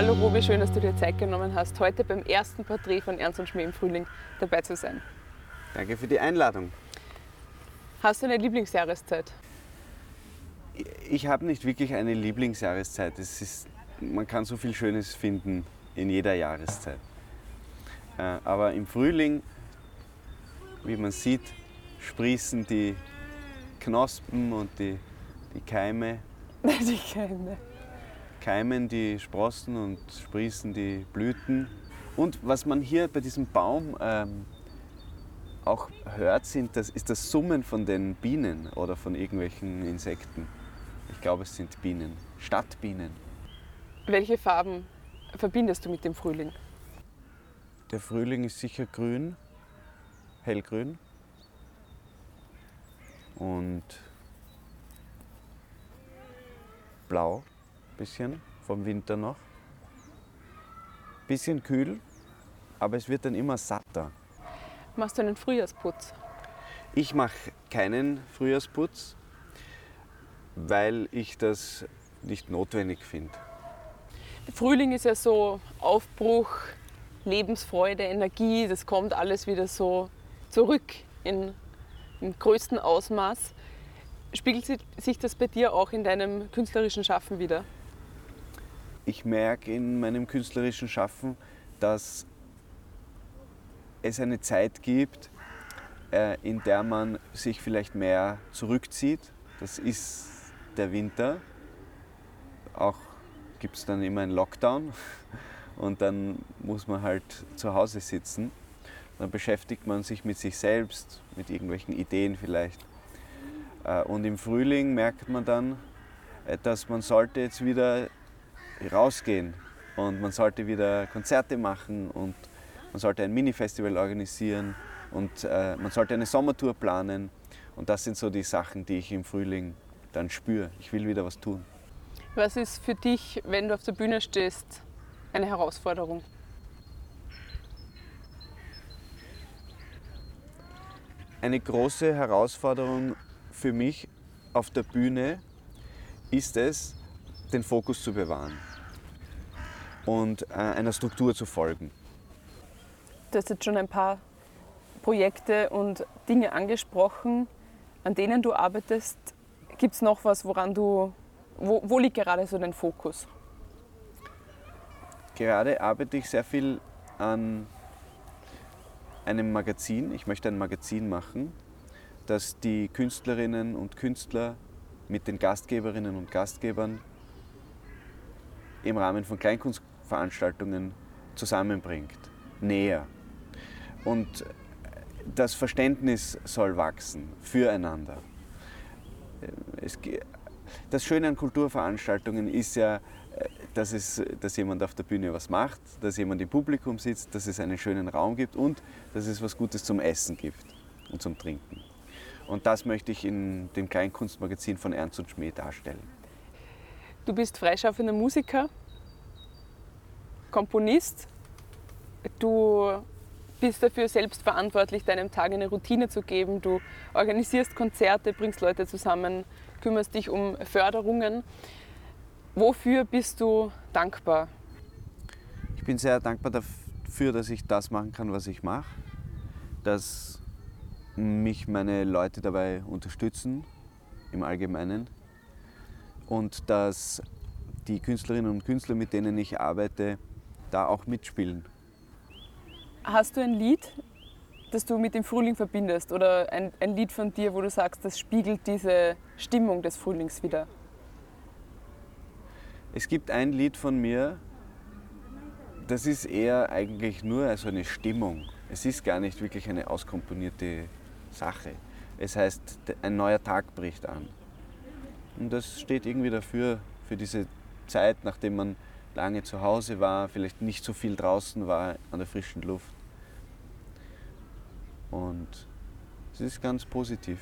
Hallo Robi, schön, dass du dir Zeit genommen hast, heute beim ersten Porträt von Ernst und Schmäh im Frühling dabei zu sein. Danke für die Einladung. Hast du eine Lieblingsjahreszeit? Ich habe nicht wirklich eine Lieblingsjahreszeit. Es ist, man kann so viel Schönes finden in jeder Jahreszeit. Äh, aber im Frühling, wie man sieht, sprießen die Knospen und die, die Keime. Die Keime. Keimen die Sprossen und sprießen die Blüten. Und was man hier bei diesem Baum ähm, auch hört, sind das, ist das Summen von den Bienen oder von irgendwelchen Insekten. Ich glaube, es sind Bienen, Stadtbienen. Welche Farben verbindest du mit dem Frühling? Der Frühling ist sicher grün, hellgrün. Und blau, bisschen vom Winter noch. Bisschen kühl, aber es wird dann immer satter. Machst du einen Frühjahrsputz? Ich mache keinen Frühjahrsputz, weil ich das nicht notwendig finde. Frühling ist ja so Aufbruch, Lebensfreude, Energie, das kommt alles wieder so zurück in, im größten Ausmaß. Spiegelt sich das bei dir auch in deinem künstlerischen Schaffen wieder? Ich merke in meinem künstlerischen Schaffen, dass es eine Zeit gibt, äh, in der man sich vielleicht mehr zurückzieht. Das ist der Winter. Auch gibt es dann immer einen Lockdown und dann muss man halt zu Hause sitzen. Dann beschäftigt man sich mit sich selbst, mit irgendwelchen Ideen vielleicht. Äh, und im Frühling merkt man dann, äh, dass man sollte jetzt wieder rausgehen und man sollte wieder Konzerte machen und man sollte ein Mini-Festival organisieren und äh, man sollte eine Sommertour planen. Und das sind so die Sachen, die ich im Frühling dann spüre. Ich will wieder was tun. Was ist für dich, wenn du auf der Bühne stehst, eine Herausforderung? Eine große Herausforderung für mich auf der Bühne ist es, den Fokus zu bewahren und äh, einer Struktur zu folgen. Du hast jetzt schon ein paar Projekte und Dinge angesprochen, an denen du arbeitest. Gibt es noch was, woran du, wo, wo liegt gerade so dein Fokus? Gerade arbeite ich sehr viel an einem Magazin. Ich möchte ein Magazin machen, das die Künstlerinnen und Künstler mit den Gastgeberinnen und Gastgebern im Rahmen von Kleinkunstveranstaltungen zusammenbringt, näher. Und das Verständnis soll wachsen füreinander. Es, das Schöne an Kulturveranstaltungen ist ja, dass, es, dass jemand auf der Bühne was macht, dass jemand im Publikum sitzt, dass es einen schönen Raum gibt und dass es was Gutes zum Essen gibt und zum Trinken. Und das möchte ich in dem Kleinkunstmagazin von Ernst und Schmäh darstellen. Du bist freischaffender Musiker, Komponist. Du bist dafür selbst verantwortlich, deinem Tag eine Routine zu geben. Du organisierst Konzerte, bringst Leute zusammen, kümmerst dich um Förderungen. Wofür bist du dankbar? Ich bin sehr dankbar dafür, dass ich das machen kann, was ich mache. Dass mich meine Leute dabei unterstützen, im Allgemeinen. Und dass die Künstlerinnen und Künstler, mit denen ich arbeite, da auch mitspielen. Hast du ein Lied, das du mit dem Frühling verbindest oder ein, ein Lied von dir, wo du sagst, das spiegelt diese Stimmung des Frühlings wieder? Es gibt ein Lied von mir, das ist eher eigentlich nur also eine Stimmung. Es ist gar nicht wirklich eine auskomponierte Sache. Es heißt, ein neuer Tag bricht an. Und das steht irgendwie dafür, für diese Zeit, nachdem man lange zu Hause war, vielleicht nicht so viel draußen war an der frischen Luft. Und es ist ganz positiv.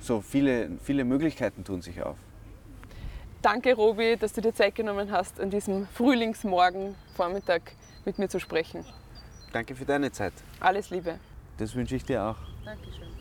So viele, viele Möglichkeiten tun sich auf. Danke, Robi, dass du dir Zeit genommen hast, an diesem Frühlingsmorgen Vormittag mit mir zu sprechen. Danke für deine Zeit. Alles Liebe. Das wünsche ich dir auch. Dankeschön.